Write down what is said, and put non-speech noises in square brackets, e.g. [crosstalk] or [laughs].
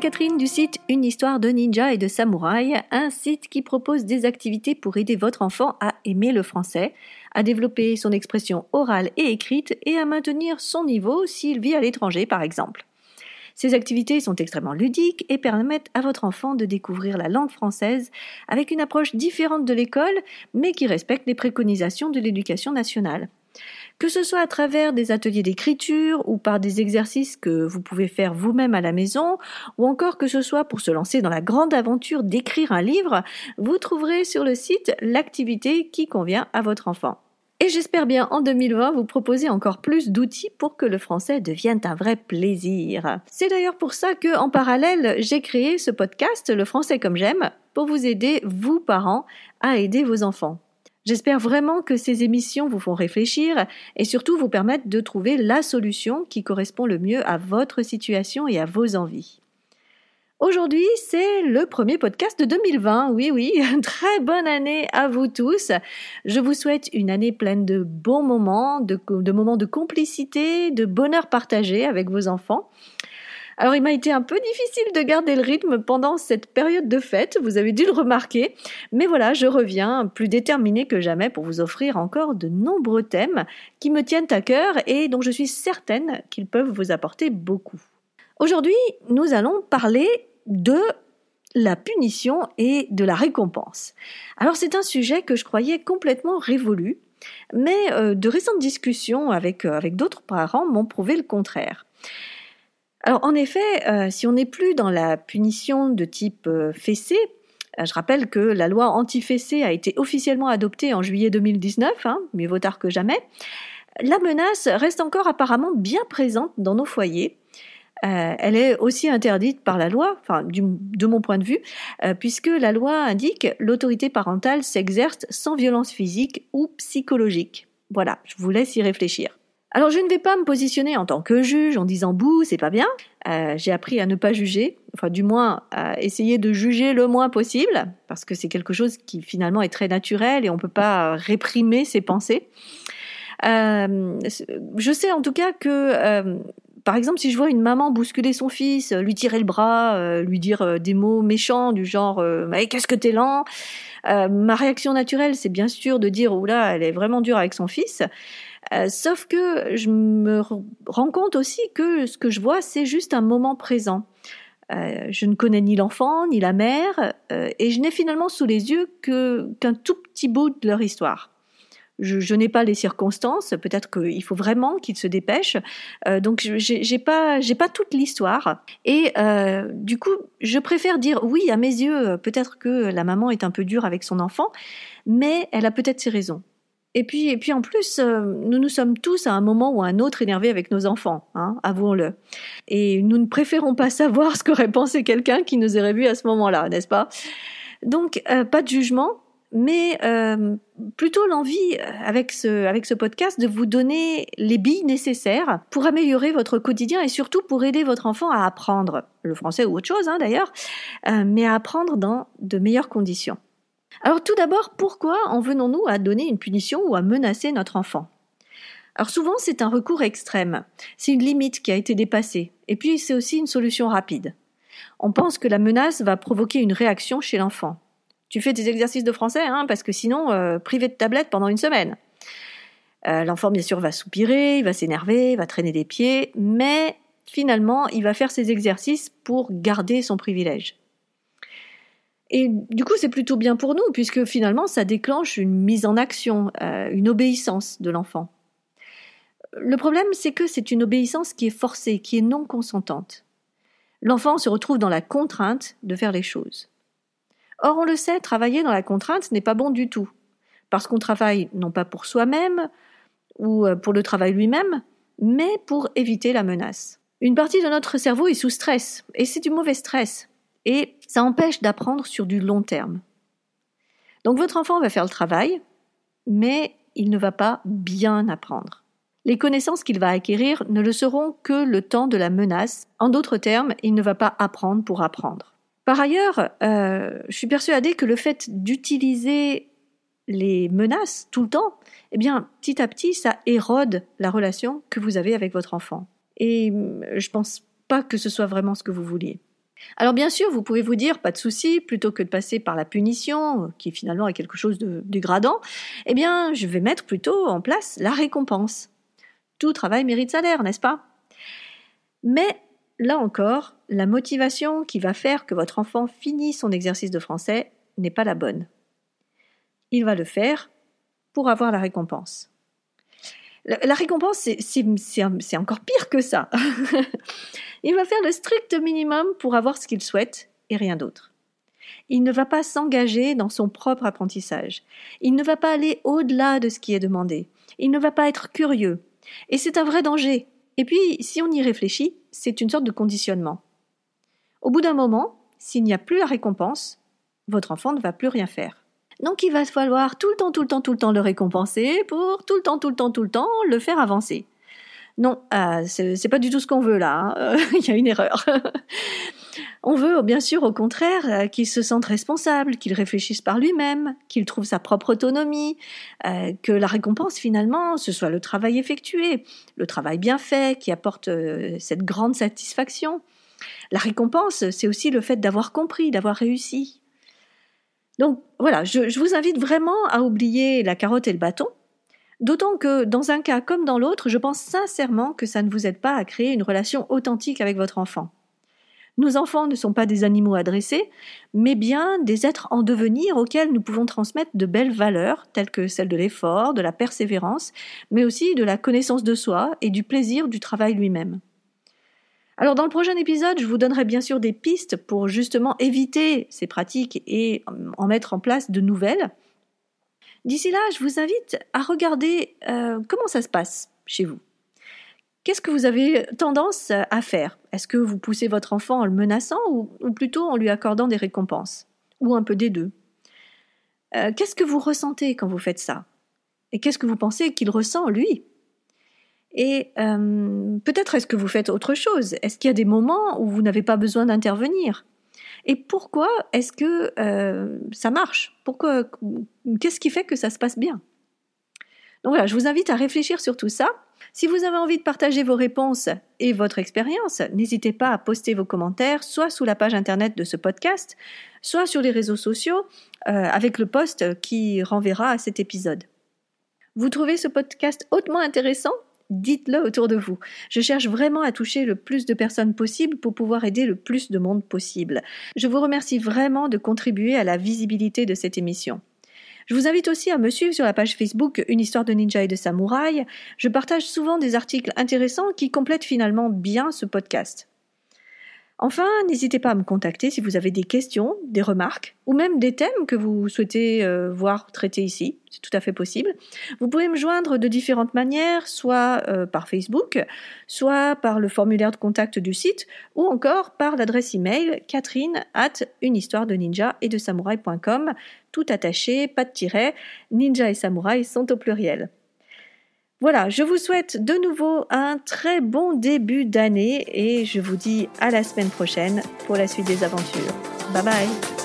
Catherine du site Une histoire de ninja et de samouraï, un site qui propose des activités pour aider votre enfant à aimer le français, à développer son expression orale et écrite et à maintenir son niveau s'il vit à l'étranger par exemple. Ces activités sont extrêmement ludiques et permettent à votre enfant de découvrir la langue française avec une approche différente de l'école, mais qui respecte les préconisations de l'éducation nationale. Que ce soit à travers des ateliers d'écriture ou par des exercices que vous pouvez faire vous-même à la maison, ou encore que ce soit pour se lancer dans la grande aventure d'écrire un livre, vous trouverez sur le site l'activité qui convient à votre enfant. Et j'espère bien en 2020 vous proposer encore plus d'outils pour que le français devienne un vrai plaisir. C'est d'ailleurs pour ça que, en parallèle, j'ai créé ce podcast, Le français comme j'aime, pour vous aider, vous parents, à aider vos enfants. J'espère vraiment que ces émissions vous font réfléchir et surtout vous permettent de trouver la solution qui correspond le mieux à votre situation et à vos envies. Aujourd'hui, c'est le premier podcast de 2020. Oui, oui, [laughs] très bonne année à vous tous. Je vous souhaite une année pleine de bons moments, de, moments de complicité, de bonheur partagé avec vos enfants. Alors il m'a été un peu difficile de garder le rythme pendant cette période de fête, vous avez dû le remarquer, mais voilà, je reviens plus déterminée que jamais pour vous offrir encore de nombreux thèmes qui me tiennent à cœur et dont je suis certaine qu'ils peuvent vous apporter beaucoup. Aujourd'hui, nous allons parler de la punition et de la récompense. Alors c'est un sujet que je croyais complètement révolu, mais euh, de récentes discussions euh, avec d'autres parents m'ont prouvé le contraire. Alors en effet, euh, si on n'est plus dans la punition de type fessé, je rappelle que la loi anti-fessé a été officiellement adoptée en juillet 2019, hein, mieux vaut tard que jamais, la menace reste encore apparemment bien présente dans nos foyers euh, elle est aussi interdite par la loi, enfin de mon point de vue, euh, puisque la loi indique l'autorité parentale s'exerce sans violence physique ou psychologique. Voilà, je vous laisse y réfléchir. Alors je ne vais pas me positionner en tant que juge en disant bouh, c'est pas bien. Euh, j'ai appris à ne pas juger, enfin du moins à essayer de juger le moins possible, parce que c'est quelque chose qui finalement est très naturel et on ne peut pas réprimer ses pensées. je sais en tout cas que par exemple, si je vois une maman bousculer son fils, lui tirer le bras, euh, lui dire euh, des mots méchants du genre euh, mais qu'est-ce que t'es lent? Ma réaction naturelle, c'est bien sûr de dire oula, elle est vraiment dure avec son fils. sauf que je me rends compte aussi que ce que je vois, c'est juste un moment présent. je ne connais ni l'enfant ni la mère, et je n'ai finalement sous les yeux qu'un tout petit bout de leur histoire je, n'ai pas les circonstances. Peut-être qu'il faut vraiment qu'il se dépêche. Euh, donc j'ai pas j'ai pas toute l'histoire. Et euh, du coup, je préfère dire oui à mes yeux. Peut-être que la maman est un peu dure avec son enfant, mais elle a peut-être ses raisons. Et puis, et puis en plus, euh, nous nous sommes tous à un moment ou à un autre énervés avec nos enfants, hein, avouons-le. Et nous ne préférons pas savoir ce qu'aurait pensé quelqu'un qui nous aurait vu à ce moment-là, n'est-ce pas? Donc, pas de jugement, mais euh, plutôt l'envie euh, avec ce, avec ce podcast de vous donner les billes nécessaires pour améliorer votre quotidien et surtout pour aider votre enfant à apprendre le français ou autre chose hein, d'ailleurs, euh, mais à apprendre dans de meilleures conditions. Alors tout d'abord, pourquoi en venons-nous à donner une punition ou à menacer notre enfant? Alors souvent c'est un recours extrême, c'est une limite qui a été dépassée, et puis c'est aussi une solution rapide. On pense que la menace va provoquer une réaction chez l'enfant, tu fais des exercices de français, hein, parce que sinon, euh, privé de tablette pendant une semaine. Euh, l'enfant, bien sûr, va soupirer, il va s'énerver, va traîner des pieds, mais finalement, il va faire ses exercices pour garder son privilège. Et du coup, c'est plutôt bien pour nous, puisque finalement, ça déclenche une mise en action, euh, une obéissance de l'enfant. Le problème, c'est que c'est une obéissance qui est forcée, qui est non consentante. L'enfant se retrouve dans la contrainte de faire les choses. Or, on le sait, travailler dans la contrainte n'est pas bon du tout, parce qu'on travaille non pas pour soi-même ou euh, pour le travail lui-même, mais pour éviter la menace. Une partie de notre cerveau est sous stress, et c'est du mauvais stress, et ça empêche d'apprendre sur du long terme. Donc votre enfant va faire le travail, mais il ne va pas bien apprendre. Les connaissances qu'il va acquérir ne le seront que le temps de la menace. En d'autres termes, il ne va pas apprendre pour apprendre. Par ailleurs, euh, je suis persuadée que le fait d'utiliser les menaces tout le temps, eh bien, petit à petit, ça érode la relation que vous avez avec votre enfant. Et euh, je pense pas que ce soit vraiment ce que vous vouliez. Alors bien sûr, vous pouvez vous dire, pas de souci, plutôt que de passer par la punition, qui finalement est quelque chose de dégradant, eh bien, je vais mettre plutôt en place la récompense. Tout travail mérite salaire, n'est-ce pas? Mais là encore, la motivation qui va faire que votre enfant finisse son exercice de français n'est pas la bonne. Il va le faire pour avoir la récompense. La, récompense, c'est encore pire que ça. [laughs] il va faire le strict minimum pour avoir ce qu'il souhaite et rien d'autre. Il ne va pas s'engager dans son propre apprentissage. Il ne va pas aller au-delà de ce qui est demandé. Il ne va pas être curieux. Et c'est un vrai danger. Et puis, si on y réfléchit, c'est une sorte de conditionnement. Au bout d'un moment, s'il n'y a plus la récompense, votre enfant ne va plus rien faire. Donc il va falloir tout le temps, tout le temps, tout le temps le récompenser pour tout le temps, tout le temps, tout le temps le faire avancer. Non, euh, c'est pas du tout ce qu'on veut là. Hein. [laughs] il y a une erreur. On veut bien sûr au contraire euh, qu'il se sente responsable, qu'il réfléchisse par lui-même, qu'il trouve sa propre autonomie, euh, que la récompense finalement ce soit le travail effectué, le travail bien fait qui apporte cette grande satisfaction. La récompense, c'est aussi le fait d'avoir compris, d'avoir réussi. Donc voilà, je, vous invite vraiment à oublier la carotte et le bâton, d'autant que dans un cas comme dans l'autre, je pense sincèrement que ça ne vous aide pas à créer une relation authentique avec votre enfant. Nos enfants ne sont pas des animaux adressés, mais bien des êtres en devenir auxquels nous pouvons transmettre de belles valeurs, telles que celles de l'effort, de la persévérance, mais aussi de la connaissance de soi et du plaisir du travail lui-même. Alors dans le prochain épisode, je vous donnerai bien sûr des pistes pour justement éviter ces pratiques et en mettre en place de nouvelles. D'ici là, je vous invite à regarder euh, comment ça se passe chez vous. Qu'est-ce que vous avez tendance à faire? Est-ce que vous poussez votre enfant en le menaçant ou, plutôt en lui accordant des récompenses? Ou un peu des deux? Euh, Qu'est-ce que vous ressentez quand vous faites ça? Et qu'est-ce que vous pensez qu'il ressent, lui? Et euh, peut-être est-ce que vous faites autre chose? Est-ce qu'il y a des moments où vous n'avez pas besoin d'intervenir? Et pourquoi est-ce que euh, ça marche? Pourquoi Qu'est-ce qui fait que ça se passe bien? Donc voilà, je vous invite à réfléchir sur tout ça. Si vous avez envie de partager vos réponses et votre expérience, n'hésitez pas à poster vos commentaires, soit sous la page internet de ce podcast, soit sur les réseaux sociaux, euh, avec le post qui renverra à cet épisode. Vous trouvez ce podcast hautement intéressant? Dites-le autour de vous. Je cherche vraiment à toucher le plus de personnes possible pour pouvoir aider le plus de monde possible. Je vous remercie vraiment de contribuer à la visibilité de cette émission. Je vous invite aussi à me suivre sur la page Facebook Une histoire de ninja et de samouraï. Je partage souvent des articles intéressants qui complètent finalement bien ce podcast. Enfin, n'hésitez pas à me contacter si vous avez des questions, des remarques ou même des thèmes que vous souhaitez euh, voir traités ici. C'est tout à fait possible. Vous pouvez me joindre de différentes manières, soit euh, par Facebook, soit par le formulaire de contact du site ou encore par l'adresse email catherine at et de samouraï.com. Tout attaché, pas de tiret. Ninja et samouraï sont au pluriel. Voilà, je vous souhaite de nouveau un très bon début d'année et je vous dis à la semaine prochaine pour la suite des aventures. Bye bye